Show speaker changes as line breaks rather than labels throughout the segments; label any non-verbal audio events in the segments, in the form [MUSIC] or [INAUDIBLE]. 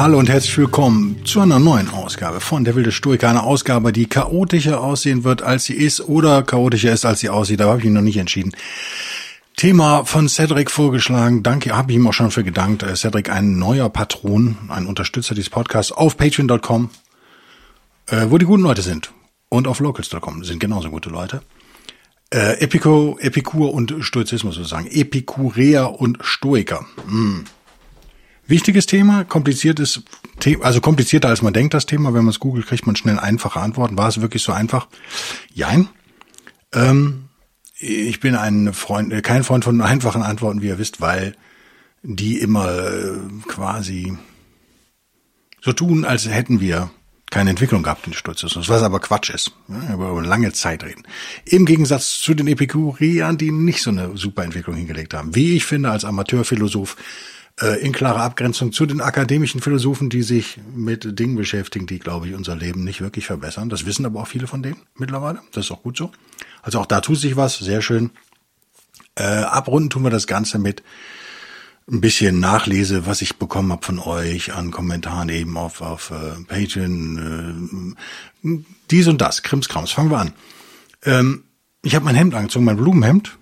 Hallo und herzlich willkommen zu einer neuen Ausgabe von Der wilde Stoiker. Eine Ausgabe, die chaotischer aussehen wird, als sie ist oder chaotischer ist, als sie aussieht. Da habe ich mich noch nicht entschieden. Thema von Cedric vorgeschlagen. Danke, habe ich ihm auch schon für gedankt. Äh, Cedric, ein neuer Patron, ein Unterstützer dieses Podcasts auf patreon.com, äh, wo die guten Leute sind. Und auf locals.com sind genauso gute Leute. Äh, Epico, Epikur und Stoizismus sozusagen. Epikureer und Stoiker. Hm. Wichtiges Thema, kompliziertes Thema, also komplizierter als man denkt, das Thema. Wenn man es googelt, kriegt man schnell einfache Antworten. War es wirklich so einfach? Jein. Ähm, ich bin ein Freund, äh, kein Freund von einfachen Antworten, wie ihr wisst, weil die immer äh, quasi so tun, als hätten wir keine Entwicklung gehabt in Stoizismus, was aber Quatsch ist. Über lange Zeit reden. Im Gegensatz zu den Epikureern, die nicht so eine super Entwicklung hingelegt haben. Wie ich finde, als Amateurphilosoph äh, in klarer Abgrenzung zu den akademischen Philosophen, die sich mit Dingen beschäftigen, die, glaube ich, unser Leben nicht wirklich verbessern. Das wissen aber auch viele von denen mittlerweile. Das ist auch gut so. Also auch da tut sich was, sehr schön. Äh, abrunden tun wir das Ganze mit ein bisschen Nachlese, was ich bekommen habe von euch an Kommentaren eben auf, auf äh, Patreon, äh, dies und das, Krimskrams. Fangen wir an. Ähm, ich habe mein Hemd angezogen, mein Blumenhemd,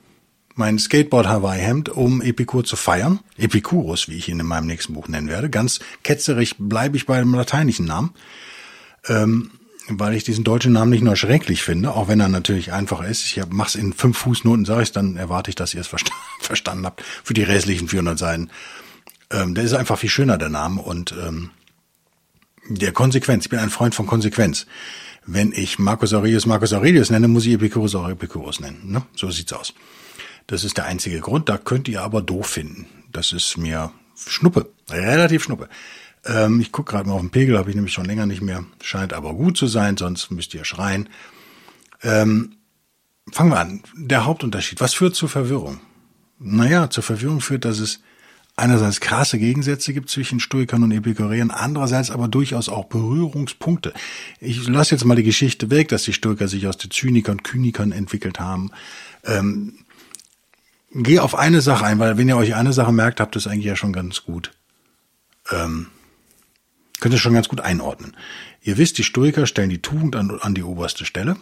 mein Skateboard-Hawaii-Hemd, um Epikur zu feiern. Epicurus, wie ich ihn in meinem nächsten Buch nennen werde. Ganz ketzerig bleibe ich bei dem lateinischen Namen, ähm, weil ich diesen deutschen Namen nicht nur schrecklich finde, auch wenn er natürlich einfach ist. Ich mach's in fünf Fußnoten, sage ich, dann erwarte ich, dass ihr es versta [LAUGHS] verstanden habt für die restlichen 400 Seiten. Ähm, der ist einfach viel schöner, der Name, und ähm, der Konsequenz. Ich bin ein Freund von Konsequenz. Wenn ich Marcus Aurelius Marcus Aurelius nenne, muss ich Epicurus auch Epicurus nennen. Ne? So sieht's aus. Das ist der einzige Grund. Da könnt ihr aber doof finden. Das ist mir Schnuppe, relativ Schnuppe. Ähm, ich gucke gerade mal auf den Pegel, habe ich nämlich schon länger nicht mehr. Scheint aber gut zu sein, sonst müsst ihr schreien. Ähm, fangen wir an. Der Hauptunterschied. Was führt zur Verwirrung? Naja, zur Verwirrung führt, dass es einerseits krasse Gegensätze gibt zwischen Stoikern und Epikureern, andererseits aber durchaus auch Berührungspunkte. Ich lasse jetzt mal die Geschichte weg, dass die Stoiker sich aus den Zynikern, Kynikern entwickelt haben. Ähm, gehe auf eine Sache ein, weil wenn ihr euch eine Sache merkt, habt ihr es eigentlich ja schon ganz gut. Ähm, könnt ihr schon ganz gut einordnen. Ihr wisst, die Stoiker stellen die Tugend an, an die oberste Stelle,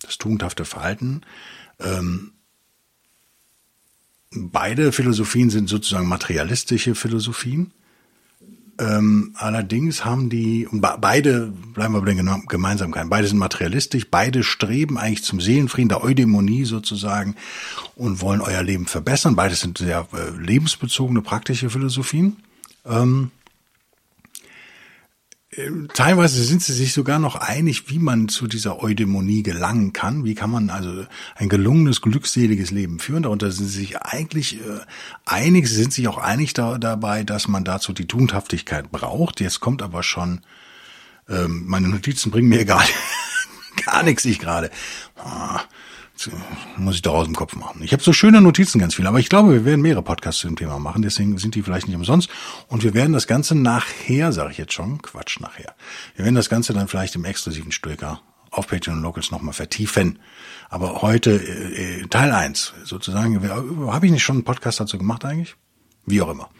das tugendhafte Verhalten. Ähm, beide Philosophien sind sozusagen materialistische Philosophien. Ähm, allerdings haben die, beide, bleiben wir bei den Gemeinsamkeiten, beide sind materialistisch, beide streben eigentlich zum Seelenfrieden, der Eudämonie sozusagen und wollen euer Leben verbessern. Beides sind sehr äh, lebensbezogene, praktische Philosophien. Ähm, teilweise sind sie sich sogar noch einig, wie man zu dieser Eudämonie gelangen kann. Wie kann man also ein gelungenes, glückseliges Leben führen? Darunter sind sie sich eigentlich äh, einig. Sie sind sich auch einig da, dabei, dass man dazu die Tugendhaftigkeit braucht. Jetzt kommt aber schon, ähm, meine Notizen bringen mir [LAUGHS] gar, gar nichts, ich gerade. Ah, muss ich doch aus dem Kopf machen. Ich habe so schöne Notizen ganz viel, aber ich glaube, wir werden mehrere Podcasts zu dem Thema machen, deswegen sind die vielleicht nicht umsonst. Und wir werden das Ganze nachher, sage ich jetzt schon, Quatsch nachher. Wir werden das Ganze dann vielleicht im exklusiven Stöker auf Patreon Locals nochmal vertiefen. Aber heute äh, äh Teil eins sozusagen. Habe ich nicht schon einen Podcast dazu gemacht eigentlich? Wie auch immer.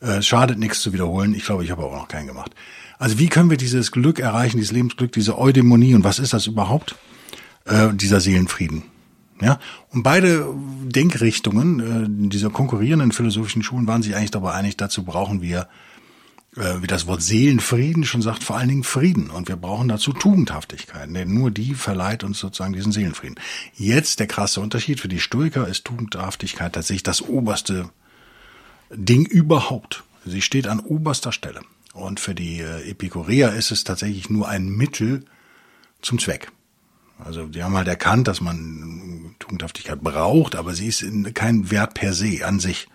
Äh, schadet nichts zu wiederholen. Ich glaube, ich habe auch noch keinen gemacht. Also wie können wir dieses Glück erreichen, dieses Lebensglück, diese Eudämonie und was ist das überhaupt? Äh, dieser Seelenfrieden. Ja, und beide Denkrichtungen äh, dieser konkurrierenden philosophischen Schulen waren sich eigentlich dabei einig, dazu brauchen wir, äh, wie das Wort Seelenfrieden schon sagt, vor allen Dingen Frieden. Und wir brauchen dazu Tugendhaftigkeit, denn nur die verleiht uns sozusagen diesen Seelenfrieden. Jetzt der krasse Unterschied für die Stoiker ist Tugendhaftigkeit tatsächlich das oberste Ding überhaupt. Sie steht an oberster Stelle. Und für die äh, Epikureer ist es tatsächlich nur ein Mittel zum Zweck. Also die haben halt erkannt, dass man Tugendhaftigkeit braucht, aber sie ist kein Wert per se an sich.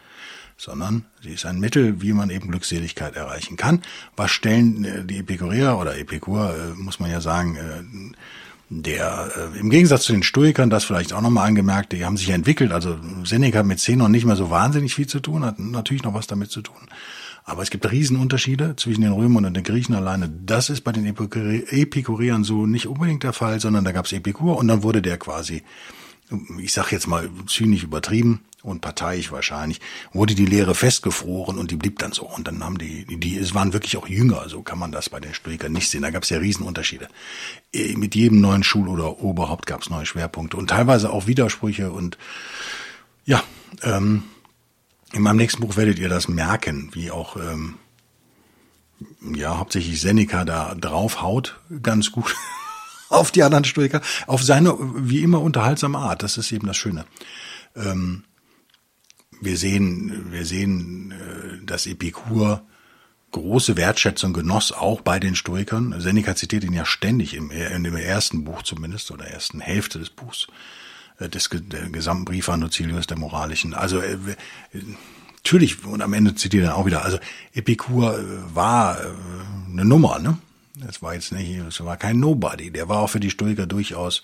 sondern sie ist ein Mittel, wie man eben Glückseligkeit erreichen kann. Was stellen äh, die Epikureer oder Epikur, äh, muss man ja sagen, äh, der im Gegensatz zu den Stoikern, das vielleicht auch nochmal angemerkt, die haben sich entwickelt. Also Seneca mit Zenon nicht mehr so wahnsinnig viel zu tun, hat natürlich noch was damit zu tun. Aber es gibt Riesenunterschiede zwischen den Römern und den Griechen alleine. Das ist bei den Epikureern so nicht unbedingt der Fall, sondern da gab es Epikur und dann wurde der quasi, ich sag jetzt mal zynisch übertrieben und parteiisch wahrscheinlich, wurde die Lehre festgefroren und die blieb dann so. Und dann haben die, die, es waren wirklich auch Jünger, so kann man das bei den Stoikern nicht sehen. Da gab es ja Riesenunterschiede. Äh, mit jedem neuen Schul- oder Oberhaupt gab es neue Schwerpunkte und teilweise auch Widersprüche und ja, ähm, in meinem nächsten Buch werdet ihr das merken, wie auch ähm, ja hauptsächlich Seneca da draufhaut, ganz gut [LAUGHS] auf die anderen Stoiker, auf seine wie immer unterhaltsame Art. Das ist eben das Schöne. Ähm, wir sehen, wir sehen, äh, dass Epikur große Wertschätzung genoss, auch bei den Stoikern. Seneca zitiert ihn ja ständig im, in dem ersten Buch zumindest oder ersten Hälfte des Buchs. Äh, des der gesamten Brief an Lucilius der Moralischen. Also äh, natürlich, und am Ende zitiert er auch wieder, also Epikur äh, war eine Nummer, ne? Das war jetzt nicht, es war kein Nobody. Der war auch für die Stoiker durchaus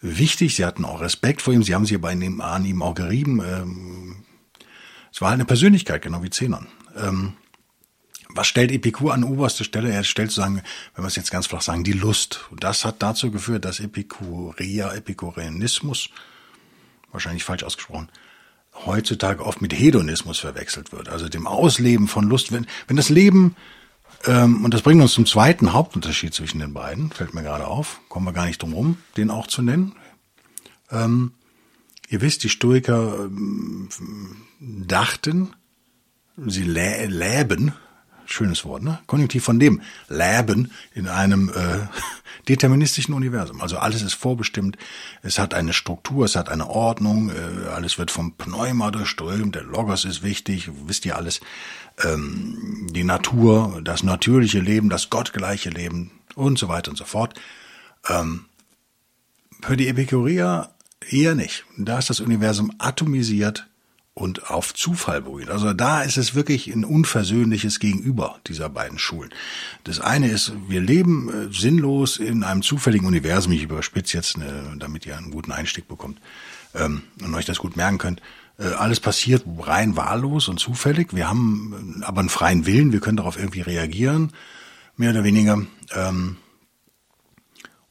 wichtig. Sie hatten auch Respekt vor ihm. Sie haben sich bei an ihm auch gerieben. Ähm, es war halt eine Persönlichkeit, genau wie Zenon. Was stellt Epikur an oberste Stelle? Er stellt sozusagen, wenn wir es jetzt ganz flach sagen, die Lust. Und das hat dazu geführt, dass Epikurea, Epikureanismus, wahrscheinlich falsch ausgesprochen, heutzutage oft mit Hedonismus verwechselt wird, also dem Ausleben von Lust. Wenn, wenn das Leben, ähm, und das bringt uns zum zweiten Hauptunterschied zwischen den beiden, fällt mir gerade auf, kommen wir gar nicht drum rum, den auch zu nennen. Ähm, ihr wisst, die Stoiker ähm, dachten, sie lä läben schönes Wort, ne? Konjunktiv von dem Leben in einem äh, [LAUGHS] deterministischen Universum. Also alles ist vorbestimmt, es hat eine Struktur, es hat eine Ordnung, äh, alles wird vom Pneuma durchströmt, der Logos ist wichtig, wisst ihr alles. Ähm, die Natur, das natürliche Leben, das gottgleiche Leben und so weiter und so fort. Ähm, für die Epikureer eher nicht. Da ist das Universum atomisiert, und auf Zufall beruht. Also da ist es wirklich ein unversöhnliches Gegenüber dieser beiden Schulen. Das eine ist, wir leben äh, sinnlos in einem zufälligen Universum. Ich überspitze jetzt, ne, damit ihr einen guten Einstieg bekommt ähm, und euch das gut merken könnt. Äh, alles passiert rein wahllos und zufällig. Wir haben äh, aber einen freien Willen. Wir können darauf irgendwie reagieren, mehr oder weniger.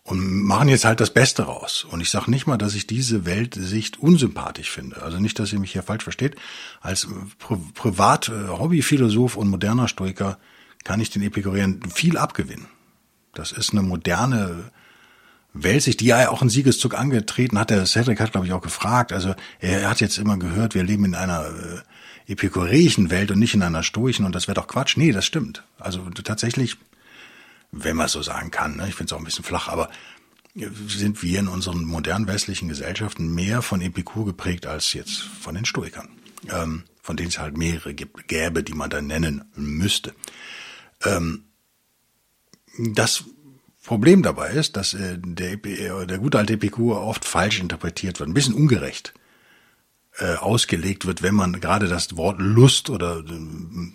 Und machen jetzt halt das Beste raus. Und ich sage nicht mal, dass ich diese Weltsicht unsympathisch finde. Also nicht, dass ihr mich hier falsch versteht. Als Pri Privat, äh, Hobbyphilosoph und moderner Stoiker kann ich den Epikureern viel abgewinnen. Das ist eine moderne Weltsicht, die ja auch einen Siegeszug angetreten hat. Der Cedric hat, glaube ich, auch gefragt. Also er hat jetzt immer gehört, wir leben in einer äh, epikureischen Welt und nicht in einer stoischen und das wäre doch Quatsch. Nee, das stimmt. Also tatsächlich wenn man so sagen kann. Ne? Ich finde es auch ein bisschen flach, aber sind wir in unseren modernen westlichen Gesellschaften mehr von Epikur geprägt als jetzt von den Stoikern, ähm, von denen es halt mehrere gibt, gäbe, die man dann nennen müsste. Ähm, das Problem dabei ist, dass äh, der, der gute alte Epikur oft falsch interpretiert wird, ein bisschen ungerecht äh, ausgelegt wird, wenn man gerade das Wort Lust oder äh,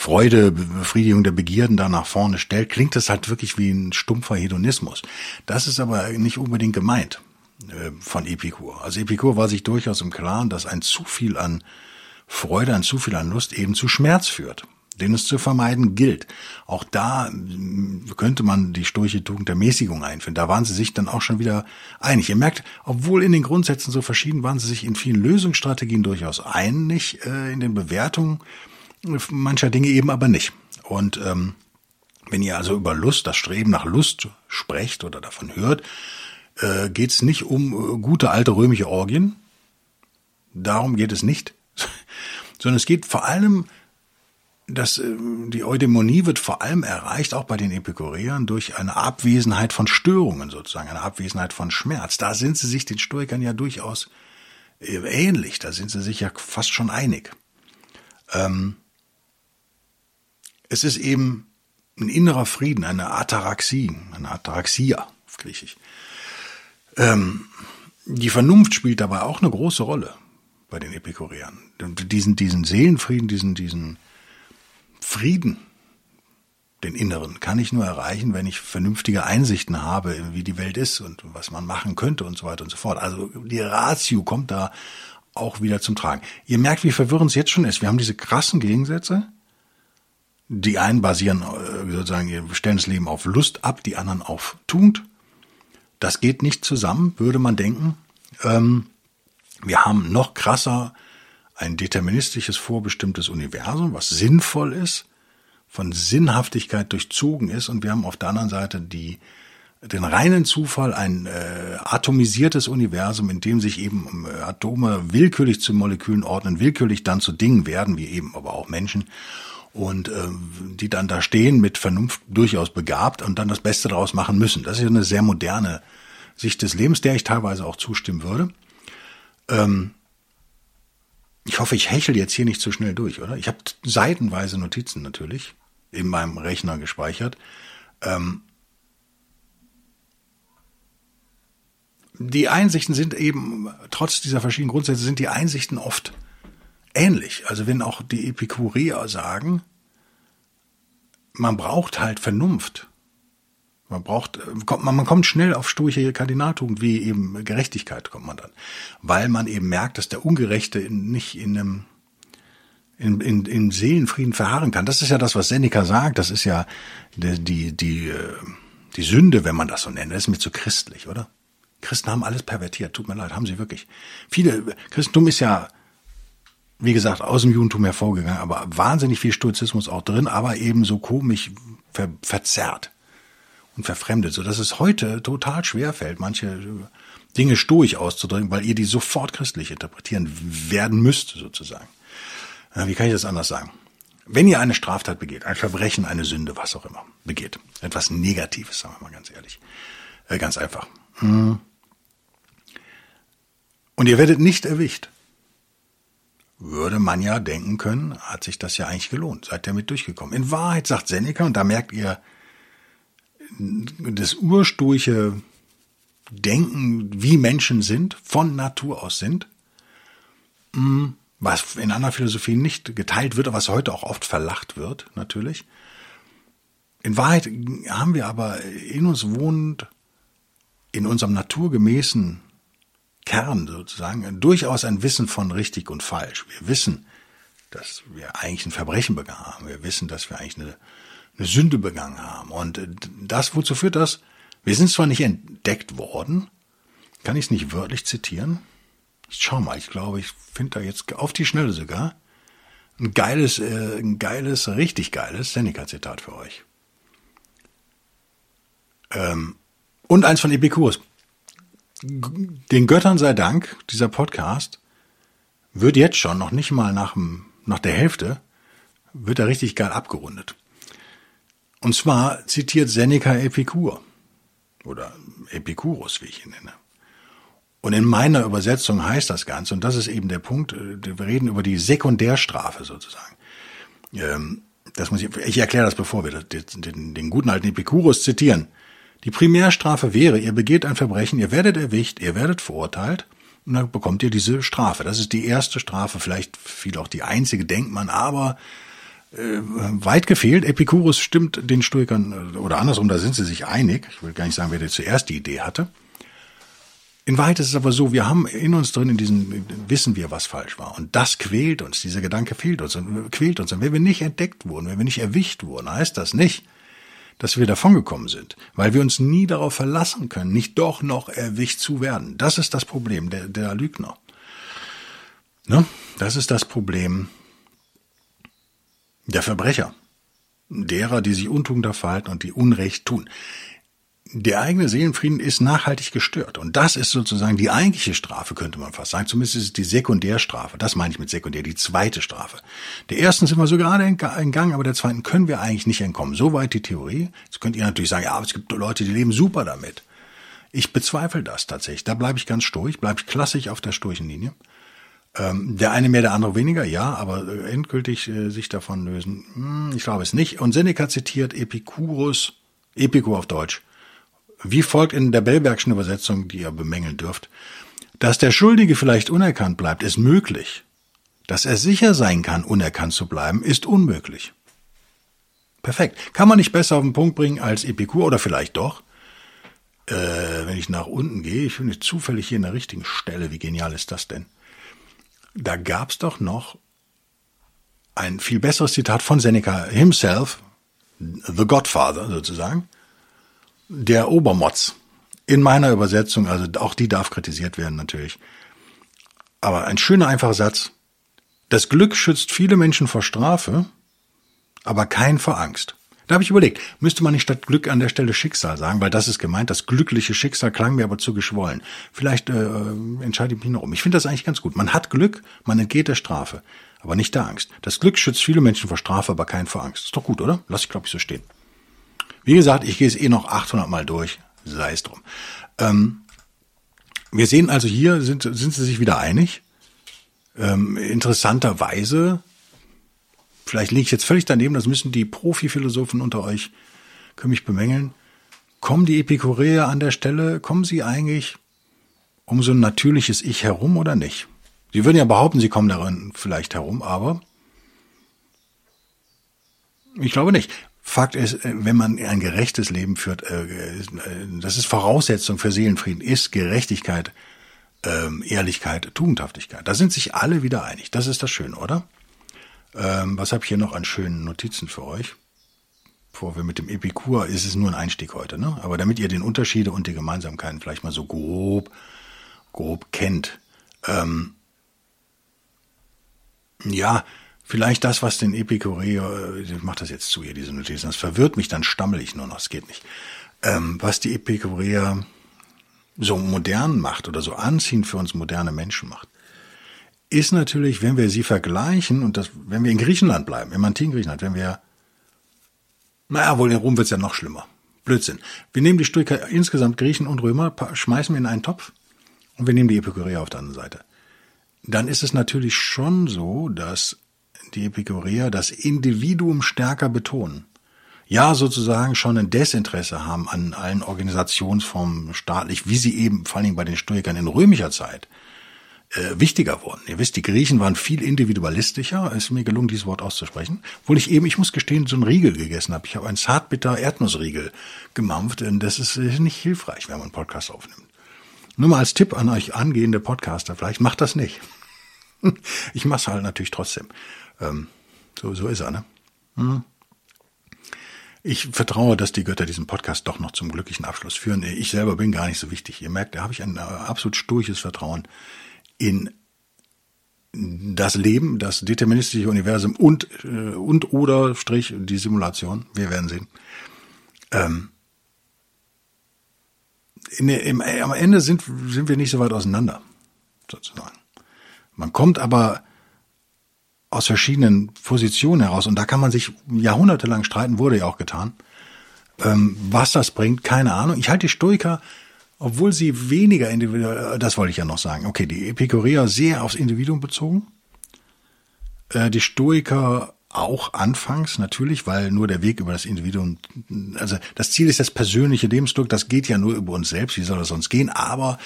Freude, Befriedigung der Begierden da nach vorne stellt, klingt das halt wirklich wie ein stumpfer Hedonismus. Das ist aber nicht unbedingt gemeint äh, von Epikur. Also Epikur war sich durchaus im Klaren, dass ein zu viel an Freude, ein zu viel an Lust eben zu Schmerz führt, den es zu vermeiden gilt. Auch da äh, könnte man die sturche Tugend der Mäßigung einfinden. Da waren sie sich dann auch schon wieder einig. Ihr merkt, obwohl in den Grundsätzen so verschieden waren sie sich in vielen Lösungsstrategien durchaus einig, äh, in den Bewertungen mancher Dinge eben aber nicht. Und ähm, wenn ihr also über Lust, das Streben nach Lust sprecht oder davon hört, äh, geht es nicht um äh, gute alte römische Orgien. Darum geht es nicht. [LAUGHS] Sondern es geht vor allem, dass äh, die Eudämonie wird vor allem erreicht, auch bei den Epikureern, durch eine Abwesenheit von Störungen sozusagen, eine Abwesenheit von Schmerz. Da sind sie sich den Stoikern ja durchaus äh, ähnlich, da sind sie sich ja fast schon einig. Ähm, es ist eben ein innerer Frieden, eine Ataraxie, eine Ataraxia auf Griechisch. Ähm, die Vernunft spielt dabei auch eine große Rolle bei den Epikureern. diesen, diesen Seelenfrieden, diesen, diesen Frieden, den inneren, kann ich nur erreichen, wenn ich vernünftige Einsichten habe, wie die Welt ist und was man machen könnte und so weiter und so fort. Also die Ratio kommt da auch wieder zum Tragen. Ihr merkt, wie verwirrend es jetzt schon ist. Wir haben diese krassen Gegensätze. Die einen basieren äh, sozusagen, stellen das Leben auf Lust ab, die anderen auf Tugend. Das geht nicht zusammen, würde man denken. Ähm, wir haben noch krasser ein deterministisches, vorbestimmtes Universum, was sinnvoll ist, von Sinnhaftigkeit durchzogen ist. Und wir haben auf der anderen Seite die, den reinen Zufall, ein äh, atomisiertes Universum, in dem sich eben äh, Atome willkürlich zu Molekülen ordnen, willkürlich dann zu Dingen werden, wie eben aber auch Menschen. Und äh, die dann da stehen, mit Vernunft durchaus begabt und dann das Beste daraus machen müssen. Das ist eine sehr moderne Sicht des Lebens, der ich teilweise auch zustimmen würde. Ähm, ich hoffe, ich hechel jetzt hier nicht zu schnell durch, oder? Ich habe seitenweise Notizen natürlich in meinem Rechner gespeichert. Ähm, die Einsichten sind eben, trotz dieser verschiedenen Grundsätze, sind die Einsichten oft ähnlich. Also wenn auch die Epikureer sagen, man braucht halt Vernunft. Man braucht, man kommt schnell auf sturche Kardinaltugend wie eben Gerechtigkeit kommt man dann, weil man eben merkt, dass der Ungerechte nicht in einem in, in, in Seelenfrieden verharren kann. Das ist ja das, was Seneca sagt. Das ist ja die, die, die, äh, die Sünde, wenn man das so nennt. Das ist mir zu christlich, oder? Christen haben alles pervertiert. Tut mir leid, haben sie wirklich. Viele, Christentum ist ja, wie gesagt, aus dem Judentum hervorgegangen, aber wahnsinnig viel Stoizismus auch drin, aber eben so komisch ver, verzerrt und verfremdet, so dass es heute total schwer fällt, manche Dinge stoisch auszudrücken, weil ihr die sofort christlich interpretieren werden müsst, sozusagen. Wie kann ich das anders sagen? Wenn ihr eine Straftat begeht, ein Verbrechen, eine Sünde, was auch immer, begeht, etwas Negatives, sagen wir mal ganz ehrlich, äh, ganz einfach. Hm. Und ihr werdet nicht erwischt, würde man ja denken können, hat sich das ja eigentlich gelohnt, seid ihr mit durchgekommen. In Wahrheit sagt Seneca, und da merkt ihr, das ursprüngliche Denken, wie Menschen sind, von Natur aus sind, mm, was in anderen Philosophien nicht geteilt wird, aber was heute auch oft verlacht wird, natürlich. In Wahrheit haben wir aber in uns wohnend, in unserem naturgemäßen Kern sozusagen, durchaus ein Wissen von richtig und falsch. Wir wissen, dass wir eigentlich ein Verbrechen begangen haben. Wir wissen, dass wir eigentlich eine eine Sünde begangen haben. Und das, wozu führt das? Wir sind zwar nicht entdeckt worden, kann ich es nicht wörtlich zitieren? Ich schau mal, ich glaube, ich finde da jetzt auf die Schnelle sogar ein geiles, äh, ein geiles, richtig geiles Seneca-Zitat für euch. Ähm, und eins von Epicurus. Den Göttern sei Dank, dieser Podcast wird jetzt schon, noch nicht mal nach, nach der Hälfte, wird er richtig geil abgerundet. Und zwar zitiert Seneca Epikur oder Epicurus, wie ich ihn nenne. Und in meiner Übersetzung heißt das Ganze, und das ist eben der Punkt, äh, wir reden über die Sekundärstrafe sozusagen. Ähm, das muss ich, ich erkläre das, bevor wir den, den guten alten Epicurus zitieren. Die Primärstrafe wäre, ihr begeht ein Verbrechen, ihr werdet erwischt, ihr werdet verurteilt und dann bekommt ihr diese Strafe. Das ist die erste Strafe, vielleicht viel auch die einzige, denkt man, aber äh, weit gefehlt. Epicurus stimmt den Stoikern, äh, oder andersrum, da sind sie sich einig. Ich will gar nicht sagen, wer der zuerst die Idee hatte. In Wahrheit ist es aber so, wir haben in uns drin, in diesem, wissen wir, was falsch war. Und das quält uns, dieser Gedanke fehlt uns und quält uns. Und wenn wir nicht entdeckt wurden, wenn wir nicht erwischt wurden, heißt das nicht, dass wir davongekommen sind, weil wir uns nie darauf verlassen können, nicht doch noch erwischt zu werden. Das ist das Problem der, der Lügner. Ne? Das ist das Problem der Verbrecher, derer, die sich Untugender verhalten und die Unrecht tun. Der eigene Seelenfrieden ist nachhaltig gestört. Und das ist sozusagen die eigentliche Strafe, könnte man fast sagen. Zumindest ist es die Sekundärstrafe. Das meine ich mit Sekundär, die zweite Strafe. Der ersten sind wir so gerade in Gang, aber der zweiten können wir eigentlich nicht entkommen. Soweit die Theorie. Jetzt könnt ihr natürlich sagen, ja, aber es gibt Leute, die leben super damit. Ich bezweifle das tatsächlich. Da bleibe ich ganz sturig, bleibe ich klassisch auf der sturchen Linie. Ähm, der eine mehr, der andere weniger, ja, aber äh, endgültig äh, sich davon lösen, hm, ich glaube es nicht. Und Seneca zitiert Epicurus, Epikur auf Deutsch, wie folgt in der Bellbergschen Übersetzung, die ihr bemängeln dürft, dass der Schuldige vielleicht unerkannt bleibt, ist möglich. dass er sicher sein kann, unerkannt zu bleiben, ist unmöglich. Perfekt. Kann man nicht besser auf den Punkt bringen als Epikur oder vielleicht doch? Äh, wenn ich nach unten gehe, ich nicht zufällig hier in der richtigen Stelle. Wie genial ist das denn? Da gab's doch noch ein viel besseres Zitat von Seneca himself, The Godfather sozusagen, der Obermotz. In meiner Übersetzung, also auch die darf kritisiert werden natürlich. Aber ein schöner, einfacher Satz. Das Glück schützt viele Menschen vor Strafe, aber kein vor Angst. Da habe ich überlegt, müsste man nicht statt Glück an der Stelle Schicksal sagen, weil das ist gemeint, das glückliche Schicksal klang mir aber zu geschwollen. Vielleicht äh, entscheide ich mich noch um. Ich finde das eigentlich ganz gut. Man hat Glück, man entgeht der Strafe, aber nicht der Angst. Das Glück schützt viele Menschen vor Strafe, aber kein vor Angst. Ist doch gut, oder? Lass ich, glaube ich, so stehen. Wie gesagt, ich gehe es eh noch 800 Mal durch, sei es drum. Ähm, wir sehen also hier, sind, sind sie sich wieder einig. Ähm, interessanterweise, vielleicht liege ich jetzt völlig daneben, das müssen die Profi-Philosophen unter euch, können mich bemängeln. Kommen die Epikureer an der Stelle, kommen sie eigentlich um so ein natürliches Ich herum oder nicht? Sie würden ja behaupten, sie kommen darin vielleicht herum, aber ich glaube nicht. Fakt ist, äh, wenn man ein gerechtes Leben führt, äh, äh, das ist Voraussetzung für Seelenfrieden, ist Gerechtigkeit, ähm, Ehrlichkeit, Tugendhaftigkeit. Da sind sich alle wieder einig. Das ist das Schöne, oder? Ähm, was habe ich hier noch an schönen Notizen für euch? Bevor wir mit dem Epikur, ist es nur ein Einstieg heute, ne? Aber damit ihr den Unterschiede und die Gemeinsamkeiten vielleicht mal so grob, grob kennt. Ähm, ja, Vielleicht das, was den Epikureer, äh, ich mache das jetzt zu hier, diese Notizen, das verwirrt mich, dann stammel ich nur noch, es geht nicht. Ähm, was die Epikureer so modern macht oder so anziehend für uns moderne Menschen macht, ist natürlich, wenn wir sie vergleichen, und das, wenn wir in Griechenland bleiben, im antiken Griechenland, wenn wir, naja, wohl in Rom wird's ja noch schlimmer. Blödsinn. Wir nehmen die Stoiker insgesamt Griechen und Römer, schmeißen wir in einen Topf und wir nehmen die Epikureer auf der anderen Seite. Dann ist es natürlich schon so, dass die Epikureer das Individuum stärker betonen. Ja, sozusagen schon ein Desinteresse haben an allen Organisationsformen staatlich, wie sie eben vor allen Dingen bei den Stoikern in römischer Zeit äh, wichtiger wurden. Ihr wisst, die Griechen waren viel individualistischer, es ist mir gelungen, dieses Wort auszusprechen. Obwohl ich eben, ich muss gestehen, so einen Riegel gegessen habe. Ich habe einen zartbitter Erdnussriegel gemampft, und das ist nicht hilfreich, wenn man einen Podcast aufnimmt. Nur mal als Tipp an euch angehende Podcaster, vielleicht macht das nicht. [LAUGHS] Ich mache es halt natürlich trotzdem. Ähm, so, so ist er, ne? Hm. Ich vertraue, dass die Götter diesen Podcast doch noch zum glücklichen Abschluss führen. Ich selber bin gar nicht so wichtig. Ihr merkt, da habe ich ein äh, absolut sturches Vertrauen in das Leben, das deterministische Universum und äh, und oder Strich die Simulation. Wir werden sehen. Ähm, in, im, am Ende sind sind wir nicht so weit auseinander, sozusagen. Man kommt aber aus verschiedenen Positionen heraus, und da kann man sich jahrhundertelang streiten, wurde ja auch getan. Ähm, was das bringt, keine Ahnung. Ich halte die Stoiker, obwohl sie weniger individuell, das wollte ich ja noch sagen, okay, die Epikureer sehr aufs Individuum bezogen, äh, die Stoiker auch anfangs natürlich, weil nur der Weg über das Individuum, also das Ziel ist das persönliche Lebensglück, das geht ja nur über uns selbst, wie soll das sonst gehen, aber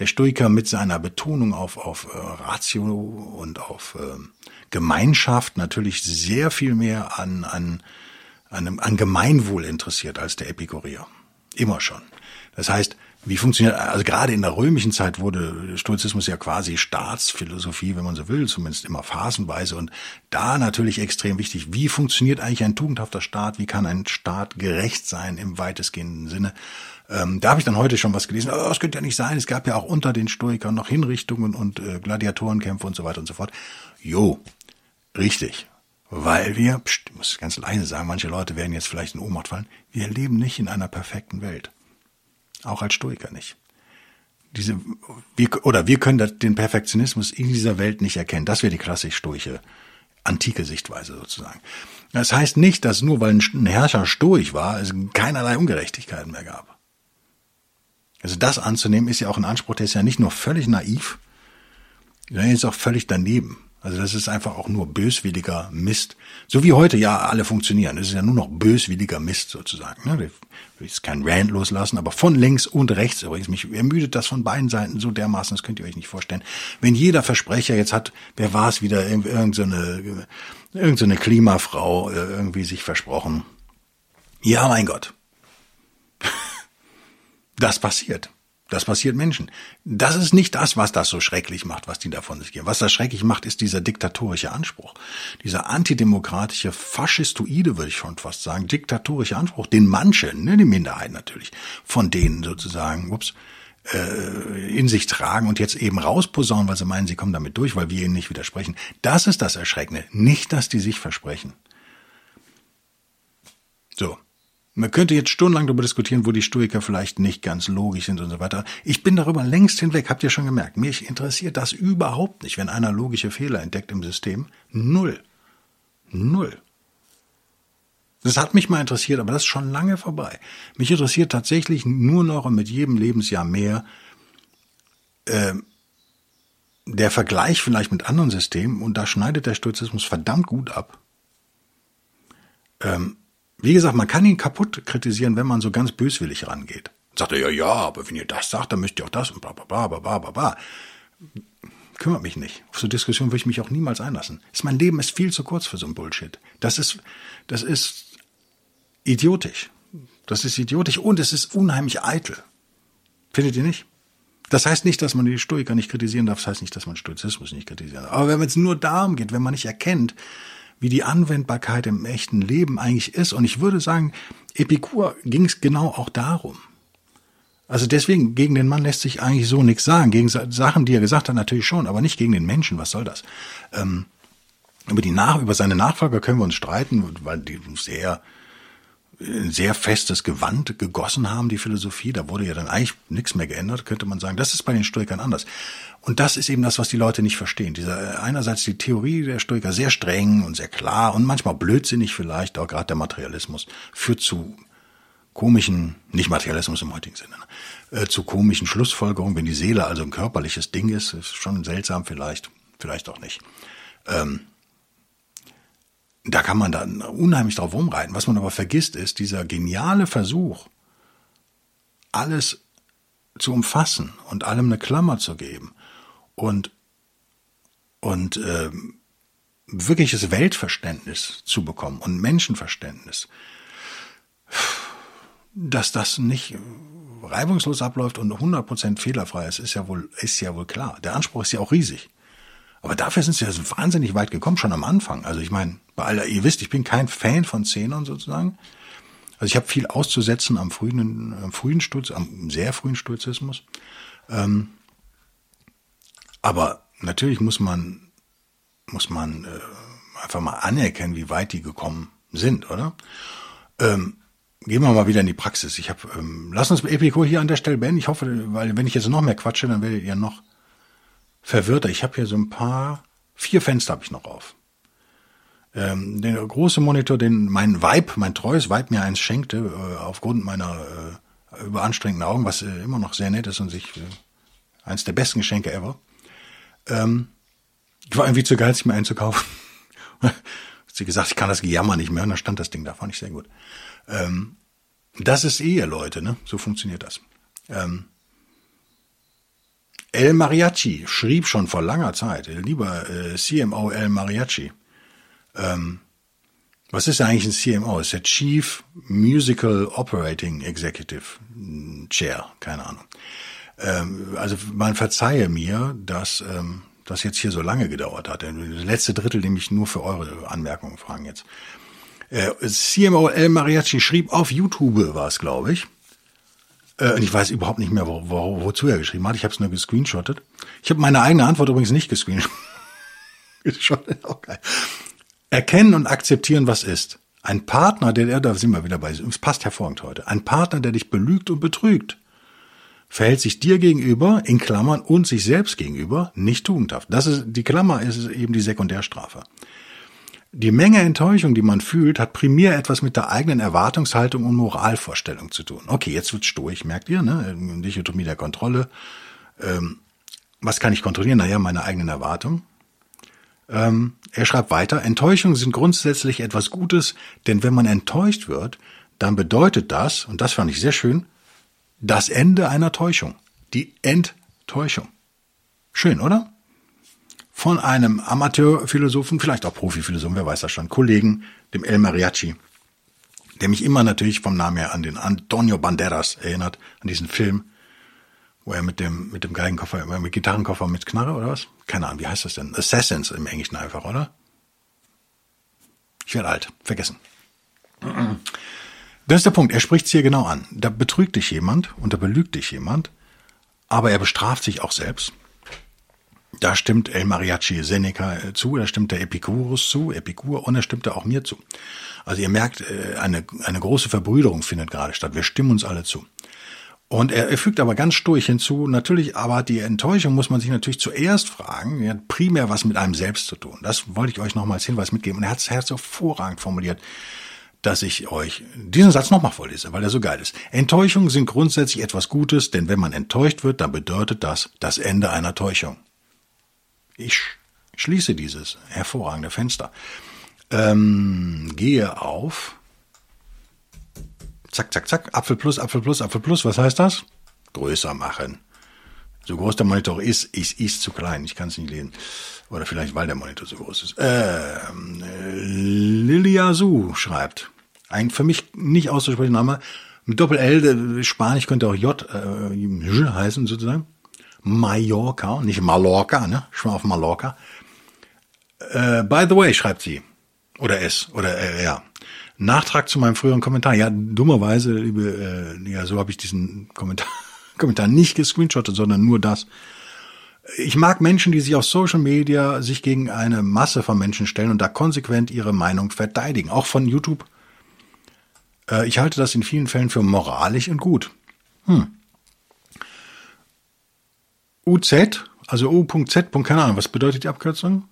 der Stoiker mit seiner Betonung auf, auf äh, Ratio und auf äh, Gemeinschaft natürlich sehr viel mehr an, an, an, an Gemeinwohl interessiert als der Epikureer. Immer schon. Das heißt, wie funktioniert, also gerade in der römischen Zeit wurde Stoizismus ja quasi Staatsphilosophie, wenn man so will, zumindest immer phasenweise. Und da natürlich extrem wichtig, wie funktioniert eigentlich ein tugendhafter Staat? Wie kann ein Staat gerecht sein im weitestgehenden Sinne? Ähm, da habe ich dann heute schon was gelesen. Oh, das könnte ja nicht sein. Es gab ja auch unter den Stoikern noch Hinrichtungen und äh, Gladiatorenkämpfe und so weiter und so fort. Jo, Richtig. Weil wir, pst, ich muss ganz leise sagen, manche Leute werden jetzt vielleicht in Ohnmacht fallen, wir leben nicht in einer perfekten Welt. Auch als Stoiker nicht. Diese, wir, oder wir können den Perfektionismus in dieser Welt nicht erkennen. Das wäre die klassisch stoische, antike Sichtweise sozusagen. Das heißt nicht, dass nur weil ein Herrscher stoisch war, es keinerlei Ungerechtigkeiten mehr gab. Also das anzunehmen ist ja auch ein Anspruch, der ist ja nicht nur völlig naiv, sondern ist auch völlig daneben. Also das ist einfach auch nur böswilliger Mist. So wie heute ja alle funktionieren. Das ist ja nur noch böswilliger Mist sozusagen. Ne? Ich will jetzt keinen Rand loslassen, aber von links und rechts übrigens. Mich ermüdet das von beiden Seiten so dermaßen, das könnt ihr euch nicht vorstellen. Wenn jeder Versprecher jetzt hat, wer war es wieder, irgendeine, irgendeine Klimafrau äh, irgendwie sich versprochen. Ja, mein Gott. [LAUGHS] Das passiert. Das passiert Menschen. Das ist nicht das, was das so schrecklich macht, was die davon sich geben. Was das schrecklich macht, ist dieser diktatorische Anspruch. Dieser antidemokratische, faschistoide, würde ich schon fast sagen, diktatorische Anspruch, den manche, ne, die Minderheit natürlich, von denen sozusagen, ups, äh, in sich tragen und jetzt eben rausposaunen, weil sie meinen, sie kommen damit durch, weil wir ihnen nicht widersprechen. Das ist das Erschreckende. Nicht, dass die sich versprechen. So. Man könnte jetzt stundenlang darüber diskutieren, wo die Stoiker vielleicht nicht ganz logisch sind und so weiter. Ich bin darüber längst hinweg, habt ihr schon gemerkt. Mich interessiert das überhaupt nicht, wenn einer logische Fehler entdeckt im System. Null. Null. Das hat mich mal interessiert, aber das ist schon lange vorbei. Mich interessiert tatsächlich nur noch und mit jedem Lebensjahr mehr äh, der Vergleich vielleicht mit anderen Systemen und da schneidet der Stoizismus verdammt gut ab. Ähm, wie gesagt, man kann ihn kaputt kritisieren, wenn man so ganz böswillig rangeht. Sagt er, ja, ja, aber wenn ihr das sagt, dann müsst ihr auch das und bla bla bla bla bla bla. Kümmert mich nicht. Auf so Diskussion würde ich mich auch niemals einlassen. Ist mein Leben ist viel zu kurz für so ein Bullshit. Das ist, das ist idiotisch. Das ist idiotisch und es ist unheimlich eitel. Findet ihr nicht? Das heißt nicht, dass man die Stoiker nicht kritisieren darf, das heißt nicht, dass man Stoizismus nicht kritisieren darf. Aber wenn es nur darum geht, wenn man nicht erkennt, wie die Anwendbarkeit im echten Leben eigentlich ist. Und ich würde sagen, Epikur ging es genau auch darum. Also deswegen, gegen den Mann lässt sich eigentlich so nichts sagen. Gegen Sachen, die er gesagt hat, natürlich schon, aber nicht gegen den Menschen. Was soll das? Ähm, über, die Nach über seine Nachfolger können wir uns streiten, weil die sehr ein sehr festes Gewand gegossen haben, die Philosophie. Da wurde ja dann eigentlich nichts mehr geändert, könnte man sagen. Das ist bei den Stoikern anders. Und das ist eben das, was die Leute nicht verstehen. Dieser, äh, einerseits die Theorie der Stoiker sehr streng und sehr klar und manchmal blödsinnig vielleicht, auch gerade der Materialismus, führt zu komischen, nicht Materialismus im heutigen Sinne, ne, äh, zu komischen Schlussfolgerungen, wenn die Seele also ein körperliches Ding ist, ist schon seltsam vielleicht, vielleicht auch nicht. Ähm, da kann man dann unheimlich drauf rumreiten. Was man aber vergisst, ist dieser geniale Versuch, alles zu umfassen und allem eine Klammer zu geben und und äh, wirkliches Weltverständnis zu bekommen und Menschenverständnis, dass das nicht reibungslos abläuft und 100% fehlerfrei ist, ist ja wohl ist ja wohl klar. Der Anspruch ist ja auch riesig. Aber dafür sind sie ja so wahnsinnig weit gekommen, schon am Anfang. Also ich meine, bei aller, ihr wisst, ich bin kein Fan von Zehnern sozusagen. Also ich habe viel auszusetzen am frühen, am frühen Sturz, am sehr frühen Sturzismus. Ähm, aber natürlich muss man, muss man äh, einfach mal anerkennen, wie weit die gekommen sind, oder? Ähm, gehen wir mal wieder in die Praxis. Ich habe, ähm, lass uns Epikur hier an der Stelle beenden. Ich hoffe, weil wenn ich jetzt noch mehr quatsche, dann werdet ihr noch verwirrter. Ich habe hier so ein paar, vier Fenster habe ich noch auf. Ähm, der große Monitor, den mein Weib, mein treues Weib mir eins schenkte, äh, aufgrund meiner äh, überanstrengenden Augen, was äh, immer noch sehr nett ist und sich äh, eins der besten Geschenke ever. Ähm, ich war irgendwie zu geizig, mir einzukaufen. [LAUGHS] Hat sie gesagt, ich kann das Gejammer nicht mehr. Und da stand das Ding da, fand ich sehr gut. Ähm, das ist Ehe, Leute, ne? So funktioniert das. Ähm, El Mariachi schrieb schon vor langer Zeit, äh, lieber äh, CMO El Mariachi, ähm, was ist eigentlich ein CMO? Ist der Chief Musical Operating Executive hm, Chair, keine Ahnung. Ähm, also man verzeihe mir, dass ähm, das jetzt hier so lange gedauert hat. Das letzte Drittel nehme ich nur für eure Anmerkungen fragen jetzt. Äh, CMO El Mariachi schrieb auf YouTube, war es, glaube ich, äh, und ich weiß überhaupt nicht mehr, wo, wo, wozu er geschrieben hat. Ich habe es nur gescreenshottet. Ich habe meine eigene Antwort übrigens nicht gescreenshottet. [LAUGHS] auch. Erkennen und akzeptieren, was ist. Ein Partner, der, da sind wir wieder bei, es passt hervorragend heute. Ein Partner, der dich belügt und betrügt, verhält sich dir gegenüber, in Klammern, und sich selbst gegenüber nicht tugendhaft. Das ist, die Klammer ist eben die Sekundärstrafe. Die Menge Enttäuschung, die man fühlt, hat primär etwas mit der eigenen Erwartungshaltung und Moralvorstellung zu tun. Okay, jetzt wird's stoisch, merkt ihr, ne? Dichotomie der Kontrolle. Ähm, was kann ich kontrollieren? Naja, meine eigenen Erwartungen. Ähm, er schreibt weiter, Enttäuschungen sind grundsätzlich etwas Gutes, denn wenn man enttäuscht wird, dann bedeutet das, und das fand ich sehr schön, das Ende einer Täuschung. Die Enttäuschung. Schön, oder? Von einem Amateurphilosophen, vielleicht auch Profiphilosophen, wer weiß das schon, Kollegen, dem El Mariachi, der mich immer natürlich vom Namen her an den Antonio Banderas erinnert, an diesen Film, wo er mit dem, mit dem Geigenkoffer, mit Gitarrenkoffer mit Knarre oder was? Keine Ahnung, wie heißt das denn? Assassins im Englischen einfach, oder? Ich werde alt, vergessen. Das ist der Punkt, er spricht es hier genau an. Da betrügt dich jemand und da belügt dich jemand, aber er bestraft sich auch selbst. Da stimmt El Mariachi Seneca äh, zu, da stimmt der Epicurus zu, Epikur, und da stimmt er auch mir zu. Also ihr merkt, äh, eine, eine große Verbrüderung findet gerade statt. Wir stimmen uns alle zu. Und er, er fügt aber ganz sturig hinzu, natürlich, aber die Enttäuschung muss man sich natürlich zuerst fragen, die hat primär was mit einem selbst zu tun. Das wollte ich euch noch mal als Hinweis mitgeben. Und er hat es hervorragend formuliert, dass ich euch diesen Satz nochmal vorlese, weil er so geil ist. Enttäuschungen sind grundsätzlich etwas Gutes, denn wenn man enttäuscht wird, dann bedeutet das das Ende einer Täuschung. Ich schließe dieses hervorragende Fenster. Ähm, gehe auf Zack, zack, zack. Apfel plus, Apfel plus, Apfel plus. Was heißt das? Größer machen. So groß der Monitor ist, ist, ist zu klein. Ich kann es nicht lesen. Oder vielleicht, weil der Monitor so groß ist. Ähm, äh, Lilia Su schreibt. Ein für mich nicht auszusprechender Name. Mit Doppel-L, Spanisch könnte auch J äh, heißen sozusagen. Mallorca, nicht Mallorca, ne? War auf Mallorca. Äh, by the way, schreibt sie. Oder es. Oder äh, ja. Nachtrag zu meinem früheren Kommentar. Ja, dummerweise, liebe, äh, ja, so habe ich diesen Kommentar, [LAUGHS] Kommentar nicht gescreenshottet, sondern nur das. Ich mag Menschen, die sich auf Social Media sich gegen eine Masse von Menschen stellen und da konsequent ihre Meinung verteidigen, auch von YouTube. Äh, ich halte das in vielen Fällen für moralisch und gut. Hm. UZ, also U.Z. keine Ahnung, was bedeutet die Abkürzung?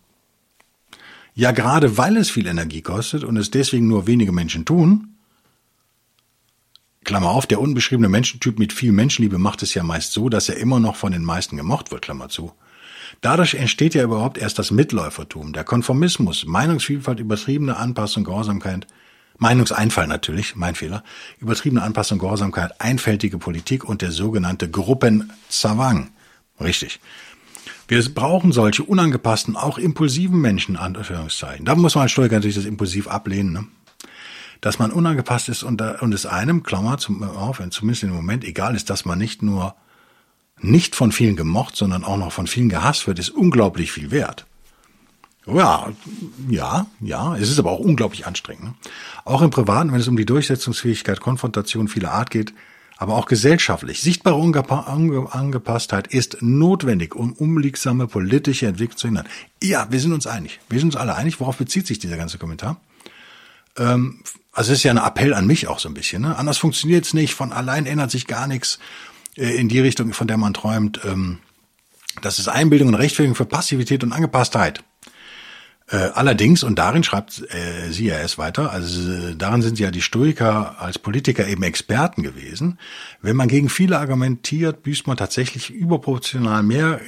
Ja, gerade weil es viel Energie kostet und es deswegen nur wenige Menschen tun, Klammer auf, der unbeschriebene Menschentyp mit viel Menschenliebe macht es ja meist so, dass er immer noch von den meisten gemocht wird, Klammer zu. Dadurch entsteht ja überhaupt erst das Mitläufertum, der Konformismus, Meinungsvielfalt, übertriebene Anpassung, Gehorsamkeit, Meinungseinfall natürlich, mein Fehler, übertriebene Anpassung, Gehorsamkeit, einfältige Politik und der sogenannte Gruppenzwang. Richtig. Wir brauchen solche unangepassten, auch impulsiven Menschen, Anführungszeichen. Da muss man als Stoiker natürlich das impulsiv ablehnen, ne? Dass man unangepasst ist und, und es einem, Klammer, zum, auf, zumindest im Moment egal ist, dass man nicht nur nicht von vielen gemocht, sondern auch noch von vielen gehasst wird, ist unglaublich viel wert. Ja, ja, ja, es ist aber auch unglaublich anstrengend. Ne? Auch im Privaten, wenn es um die Durchsetzungsfähigkeit, Konfrontation vieler Art geht, aber auch gesellschaftlich. Sichtbare Angepasstheit ist notwendig, um umliegsame politische Entwicklung zu hindern. Ja, wir sind uns einig. Wir sind uns alle einig. Worauf bezieht sich dieser ganze Kommentar? Ähm, also es ist ja ein Appell an mich auch so ein bisschen. Ne? Anders funktioniert es nicht. Von allein ändert sich gar nichts äh, in die Richtung, von der man träumt. Ähm, das ist Einbildung und Rechtfertigung für Passivität und Angepasstheit. Äh, allerdings, und darin schreibt äh, sie ja erst weiter, also äh, darin sind ja die Stoiker als Politiker eben Experten gewesen. Wenn man gegen viele argumentiert, büßt man tatsächlich überproportional mehr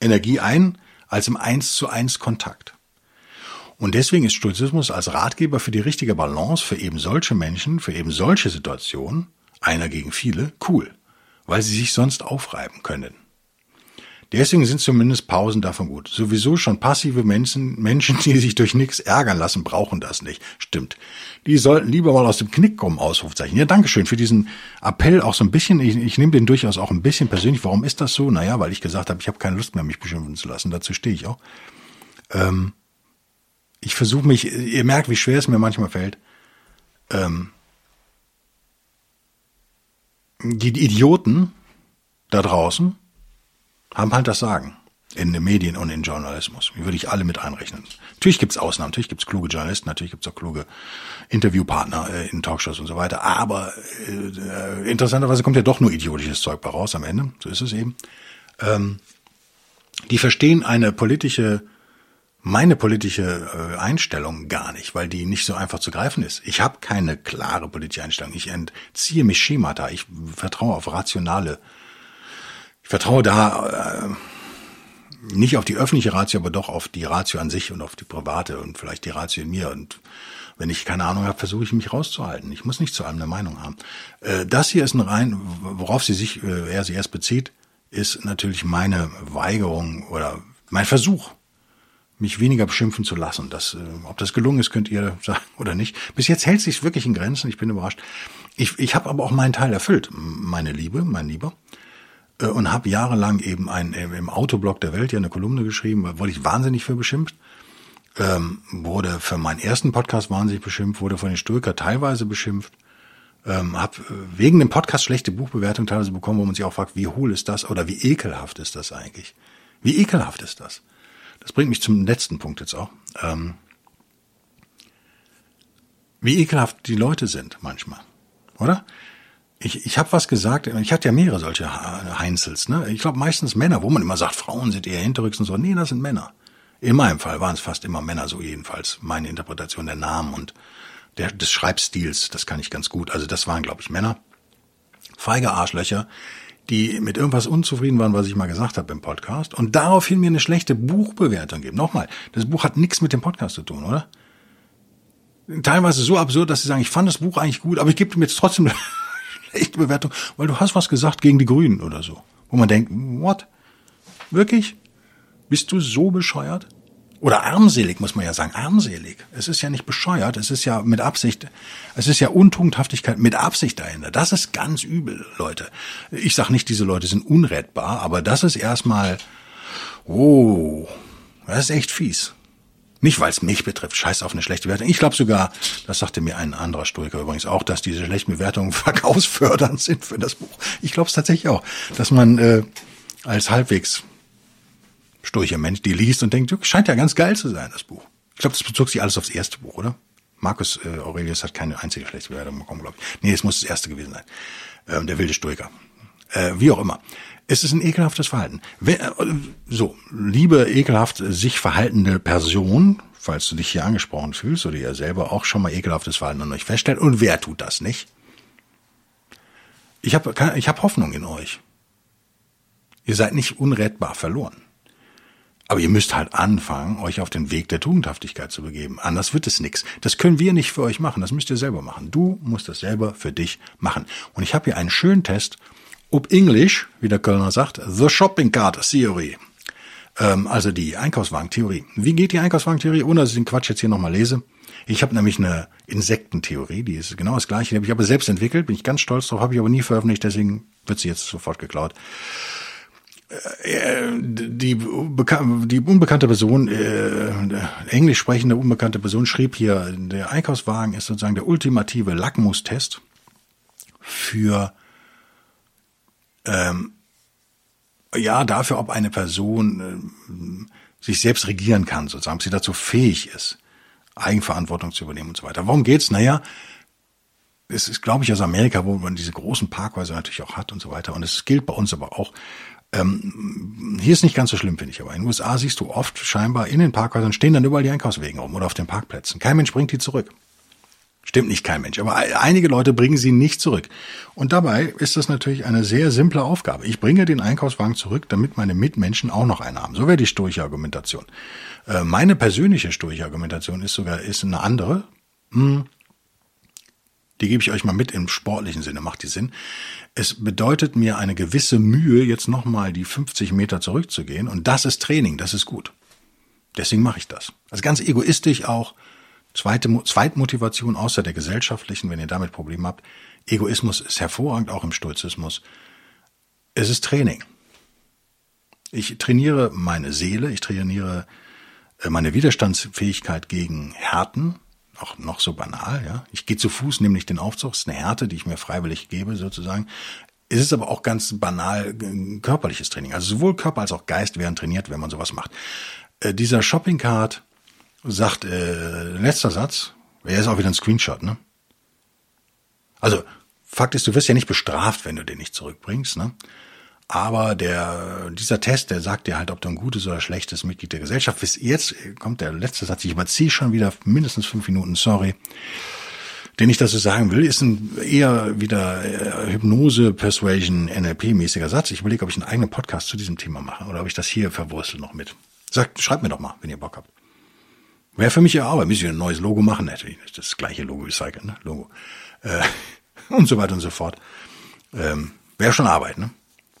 Energie ein als im Eins zu eins Kontakt. Und deswegen ist Stoizismus als Ratgeber für die richtige Balance für eben solche Menschen, für eben solche Situationen, einer gegen viele, cool, weil sie sich sonst aufreiben können. Deswegen sind zumindest Pausen davon gut. Sowieso schon passive Menschen, Menschen, die sich durch nichts ärgern lassen, brauchen das nicht. Stimmt. Die sollten lieber mal aus dem Knick kommen, Ausrufzeichen. Ja, Dankeschön für diesen Appell auch so ein bisschen. Ich, ich nehme den durchaus auch ein bisschen persönlich. Warum ist das so? Naja, weil ich gesagt habe, ich habe keine Lust mehr, mich beschimpfen zu lassen. Dazu stehe ich auch. Ähm, ich versuche mich, ihr merkt, wie schwer es mir manchmal fällt. Ähm, die Idioten da draußen, haben halt das Sagen in den Medien und in Journalismus. Die würde ich alle mit einrechnen. Natürlich gibt's Ausnahmen, natürlich gibt's kluge Journalisten, natürlich gibt's auch kluge Interviewpartner äh, in Talkshows und so weiter. Aber äh, interessanterweise kommt ja doch nur idiotisches Zeug bei raus am Ende. So ist es eben. Ähm, die verstehen eine politische, meine politische äh, Einstellung gar nicht, weil die nicht so einfach zu greifen ist. Ich habe keine klare politische Einstellung. Ich entziehe mich Schemata. Ich vertraue auf rationale ich vertraue da nicht auf die öffentliche Ratio, aber doch auf die Ratio an sich und auf die private und vielleicht die Ratio in mir. Und wenn ich keine Ahnung habe, versuche ich mich rauszuhalten. Ich muss nicht zu allem eine Meinung haben. Äh, das hier ist ein rein, worauf sie sich, äh, er sie erst bezieht, ist natürlich meine Weigerung oder mein Versuch, mich weniger beschimpfen zu lassen. Das, äh, ob das gelungen ist, könnt ihr [LAUGHS] sagen oder nicht. Bis jetzt hält sich wirklich in Grenzen. Ich bin überrascht. Ich, ich habe aber auch meinen Teil erfüllt, meine Liebe, mein Lieber. Äh, und habe jahrelang eben ein, äh, im Autoblog der Welt ja eine Kolumne geschrieben, wurde ich wahnsinnig für beschimpft. Ähm, wurde für meinen ersten Podcast wahnsinnig beschimpft, wurde von den Stoiker teilweise beschimpft. Ähm, habe äh, wegen dem Podcast schlechte Buchbewertungen teilweise bekommen, wo man sich auch fragt, wie hohl ist das oder wie ekelhaft ist das eigentlich? Wie ekelhaft ist das? Das bringt mich zum letzten Punkt jetzt auch. Ähm, wie ekelhaft die Leute sind manchmal, oder? Ich, ich habe was gesagt, ich hatte ja mehrere solche Heinzels, ne? Ich glaube meistens Männer, wo man immer sagt, Frauen sind eher hinterrücks und so. Nee, das sind Männer. In meinem Fall waren es fast immer Männer, so jedenfalls meine Interpretation der Namen und der, des Schreibstils, das kann ich ganz gut. Also das waren, glaube ich, Männer. Feige Arschlöcher, die mit irgendwas unzufrieden waren, was ich mal gesagt habe im Podcast und daraufhin mir eine schlechte Buchbewertung geben. Nochmal, das Buch hat nichts mit dem Podcast zu tun, oder? Teilweise so absurd, dass sie sagen, ich fand das Buch eigentlich gut, aber ich gebe ihm jetzt trotzdem schlechte Bewertung, weil du hast was gesagt gegen die Grünen oder so. Wo man denkt, what? Wirklich? Bist du so bescheuert? Oder armselig, muss man ja sagen. Armselig. Es ist ja nicht bescheuert, es ist ja mit Absicht, es ist ja Untugendhaftigkeit mit Absicht dahinter. Das ist ganz übel, Leute. Ich sag nicht, diese Leute sind unrettbar, aber das ist erstmal, oh, das ist echt fies. Nicht, weil es mich betrifft, scheiß auf eine schlechte Wertung. Ich glaube sogar, das sagte mir ein anderer Stoiker übrigens auch, dass diese schlechten Bewertungen [LAUGHS] verkaufsfördernd sind für das Buch. Ich glaube es tatsächlich auch, dass man äh, als halbwegs stoischer Mensch die liest und denkt, scheint ja ganz geil zu sein, das Buch. Ich glaube, das bezog sich alles aufs erste Buch, oder? Marcus äh, Aurelius hat keine einzige schlechte Bewertung bekommen, glaube ich. Nee, es muss das erste gewesen sein. Ähm, der wilde Stoiker. Äh, wie auch immer. Es ist ein ekelhaftes Verhalten. So, liebe ekelhaft sich verhaltende Person, falls du dich hier angesprochen fühlst oder ihr selber auch schon mal ekelhaftes Verhalten an euch feststellt, und wer tut das nicht? Ich habe ich hab Hoffnung in euch. Ihr seid nicht unrettbar verloren. Aber ihr müsst halt anfangen, euch auf den Weg der Tugendhaftigkeit zu begeben. Anders wird es nichts. Das können wir nicht für euch machen. Das müsst ihr selber machen. Du musst das selber für dich machen. Und ich habe hier einen schönen Test ob English, wie der Kölner sagt, The Shopping Cart Theory. Ähm, also die Einkaufswagen-Theorie. Wie geht die Einkaufswagen-Theorie, ohne dass ich den Quatsch jetzt hier nochmal lese? Ich habe nämlich eine Insektentheorie, die ist genau das gleiche. Die habe ich aber selbst entwickelt, bin ich ganz stolz drauf, habe ich aber nie veröffentlicht, deswegen wird sie jetzt sofort geklaut. Äh, die, die unbekannte Person, äh, englisch sprechende unbekannte Person schrieb hier, der Einkaufswagen ist sozusagen der ultimative Lackmustest für ähm, ja dafür, ob eine Person äh, sich selbst regieren kann, sozusagen, ob sie dazu fähig ist, Eigenverantwortung zu übernehmen und so weiter. Worum geht's? Naja, es ist, glaube ich, aus Amerika, wo man diese großen Parkhäuser natürlich auch hat und so weiter. Und es gilt bei uns aber auch. Ähm, hier ist nicht ganz so schlimm, finde ich, aber in den USA siehst du oft scheinbar in den Parkhäusern stehen dann überall die Einkaufswegen rum oder auf den Parkplätzen. Kein Mensch bringt die zurück. Stimmt nicht kein Mensch, aber einige Leute bringen sie nicht zurück. Und dabei ist das natürlich eine sehr simple Aufgabe. Ich bringe den Einkaufswagen zurück, damit meine Mitmenschen auch noch einen haben. So wäre die stoische Argumentation. Äh, meine persönliche stoische Argumentation ist sogar ist eine andere. Hm. Die gebe ich euch mal mit im sportlichen Sinne, macht die Sinn. Es bedeutet mir eine gewisse Mühe, jetzt nochmal die 50 Meter zurückzugehen. Und das ist Training, das ist gut. Deswegen mache ich das. Also ganz egoistisch auch Zweite Zweitmotivation außer der gesellschaftlichen, wenn ihr damit Probleme habt. Egoismus ist hervorragend, auch im Stoizismus. Es ist Training. Ich trainiere meine Seele, ich trainiere äh, meine Widerstandsfähigkeit gegen Härten, auch noch so banal, ja. Ich gehe zu Fuß, nehme nicht den Aufzug, das ist eine Härte, die ich mir freiwillig gebe, sozusagen. Es ist aber auch ganz banal äh, körperliches Training. Also sowohl Körper als auch Geist werden trainiert, wenn man sowas macht. Äh, dieser Shopping Card sagt, äh, letzter Satz, er ist auch wieder ein Screenshot, ne? Also, Fakt ist, du wirst ja nicht bestraft, wenn du den nicht zurückbringst, ne? Aber der, dieser Test, der sagt dir halt, ob du ein gutes oder schlechtes Mitglied der Gesellschaft bist. Jetzt kommt der letzte Satz. Ich überziehe schon wieder mindestens fünf Minuten, sorry. den ich so sagen will, ist ein eher wieder äh, Hypnose, Persuasion, NLP-mäßiger Satz. Ich überlege, ob ich einen eigenen Podcast zu diesem Thema mache oder ob ich das hier verwurstel noch mit. Sagt, schreibt mir doch mal, wenn ihr Bock habt. Wäre für mich ja Arbeit. Müsst ihr ein neues Logo machen? Natürlich nicht. Das gleiche Logo recyceln, ne? Logo. Äh, [LAUGHS] und so weiter und so fort. Ähm, Wäre schon Arbeit, ne?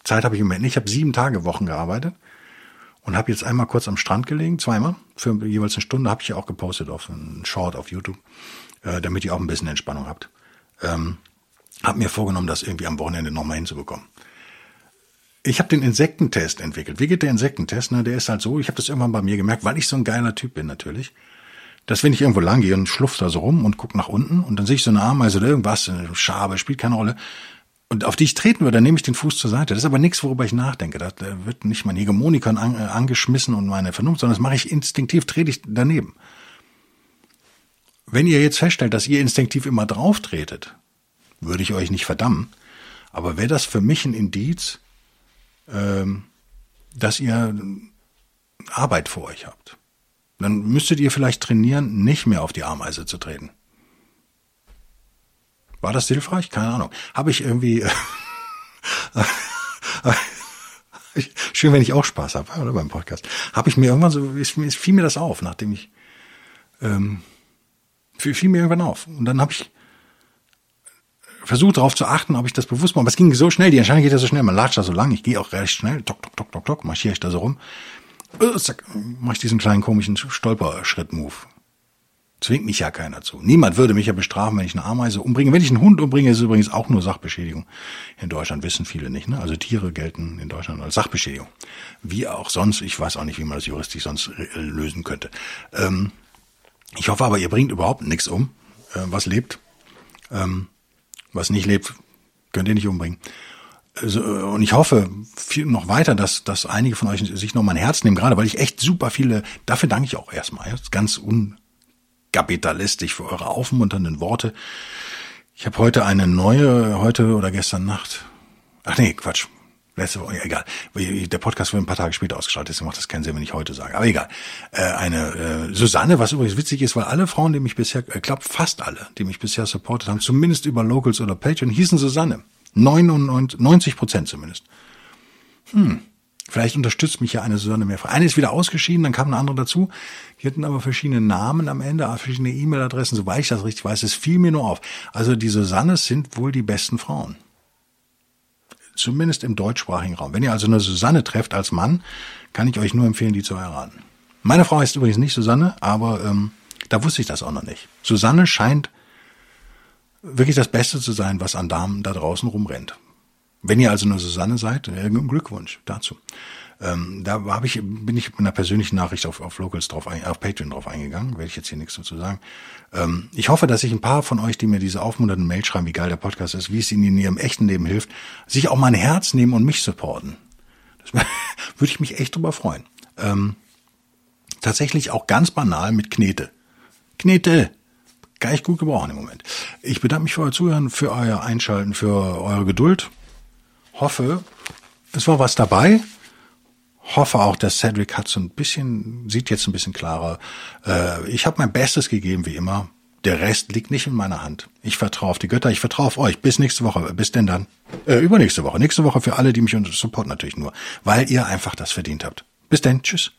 Zeit habe ich im Moment nicht. Ich habe sieben Tage Wochen gearbeitet und habe jetzt einmal kurz am Strand gelegen, zweimal, für jeweils eine Stunde, habe ich ja auch gepostet auf einen Short auf YouTube, äh, damit ihr auch ein bisschen Entspannung habt. Ähm, habe mir vorgenommen, das irgendwie am Wochenende nochmal hinzubekommen. Ich habe den Insektentest entwickelt. Wie geht der Insektentest? Ne, der ist halt so, ich habe das irgendwann bei mir gemerkt, weil ich so ein geiler Typ bin natürlich, dass wenn ich irgendwo lang gehe und schlupf da so rum und guck nach unten und dann sehe ich so eine Ameise oder irgendwas, eine Schabe, spielt keine Rolle, und auf die ich treten würde, dann nehme ich den Fuß zur Seite. Das ist aber nichts, worüber ich nachdenke. Da wird nicht mein Hegemonikon an, äh, angeschmissen und meine Vernunft, sondern das mache ich instinktiv, trete ich daneben. Wenn ihr jetzt feststellt, dass ihr instinktiv immer drauf tretet, würde ich euch nicht verdammen. Aber wäre das für mich ein Indiz, dass ihr Arbeit vor euch habt. Dann müsstet ihr vielleicht trainieren, nicht mehr auf die Ameise zu treten. War das hilfreich? Keine Ahnung. Habe ich irgendwie. [LAUGHS] Schön, wenn ich auch Spaß habe, oder beim Podcast. Habe ich mir irgendwann so, ist, fiel mir das auf, nachdem ich ähm, fiel mir irgendwann auf. Und dann habe ich versucht darauf zu achten, ob ich das bewusst mache. Aber es ging so schnell, die Entscheidung geht ja so schnell, man latscht da so lang, ich gehe auch recht schnell, tok, tok, tok, tok, tok, marschiere ich da so rum. Äh, zack, mache ich diesen kleinen komischen Stolperschritt-Move. Zwingt mich ja keiner zu. Niemand würde mich ja bestrafen, wenn ich eine Ameise umbringe. Wenn ich einen Hund umbringe, ist es übrigens auch nur Sachbeschädigung. In Deutschland wissen viele nicht. Ne? Also Tiere gelten in Deutschland als Sachbeschädigung. Wie auch sonst. Ich weiß auch nicht, wie man das juristisch sonst lösen könnte. Ähm, ich hoffe aber, ihr bringt überhaupt nichts um, äh, was lebt. Ähm, was nicht lebt, könnt ihr nicht umbringen. Also, und ich hoffe viel noch weiter, dass, dass einige von euch sich noch mein Herz nehmen, gerade weil ich echt super viele, dafür danke ich auch erstmal, ganz un kapitalistisch für eure aufmunternden Worte. Ich habe heute eine neue, heute oder gestern Nacht. Ach nee, Quatsch. Letzte Woche, egal. Der Podcast wird ein paar Tage später ausgestrahlt, deswegen macht das keinen Sinn, wenn ich heute sage. Aber egal. Äh, eine äh, Susanne, was übrigens witzig ist, weil alle Frauen, die mich bisher, äh, klappt fast alle, die mich bisher supportet haben, zumindest über Locals oder Patreon, hießen Susanne. 99 Prozent zumindest. Hm. Vielleicht unterstützt mich ja eine Susanne mehr. Eine ist wieder ausgeschieden, dann kam eine andere dazu. Die hatten aber verschiedene Namen am Ende, verschiedene E-Mail-Adressen, soweit ich das richtig weiß. Es fiel mir nur auf. Also die Susannes sind wohl die besten Frauen. Zumindest im deutschsprachigen Raum. Wenn ihr also eine Susanne trefft als Mann, kann ich euch nur empfehlen, die zu heiraten. Meine Frau heißt übrigens nicht Susanne, aber ähm, da wusste ich das auch noch nicht. Susanne scheint wirklich das Beste zu sein, was an Damen da draußen rumrennt. Wenn ihr also eine Susanne seid, äh, Glückwunsch dazu. Ähm, da hab ich, bin ich mit einer persönlichen Nachricht auf, auf Locals drauf, auf Patreon drauf eingegangen, werde ich jetzt hier nichts dazu sagen. Ähm, ich hoffe, dass sich ein paar von euch, die mir diese aufmunternden Mail schreiben, wie geil der Podcast ist, wie es ihnen in ihrem echten Leben hilft, sich auch mein Herz nehmen und mich supporten. Das [LAUGHS] würde ich mich echt drüber freuen. Ähm, tatsächlich auch ganz banal mit Knete. Knete! Gar nicht gut gebrauchen im Moment. Ich bedanke mich für euer Zuhören, für euer Einschalten, für eure Geduld hoffe, es war was dabei. Hoffe auch, dass Cedric hat so ein bisschen, sieht jetzt ein bisschen klarer. Äh, ich habe mein Bestes gegeben, wie immer. Der Rest liegt nicht in meiner Hand. Ich vertraue auf die Götter, ich vertraue auf euch. Bis nächste Woche. Bis denn dann? Äh, übernächste Woche. Nächste Woche für alle, die mich supporten natürlich nur. Weil ihr einfach das verdient habt. Bis denn. Tschüss.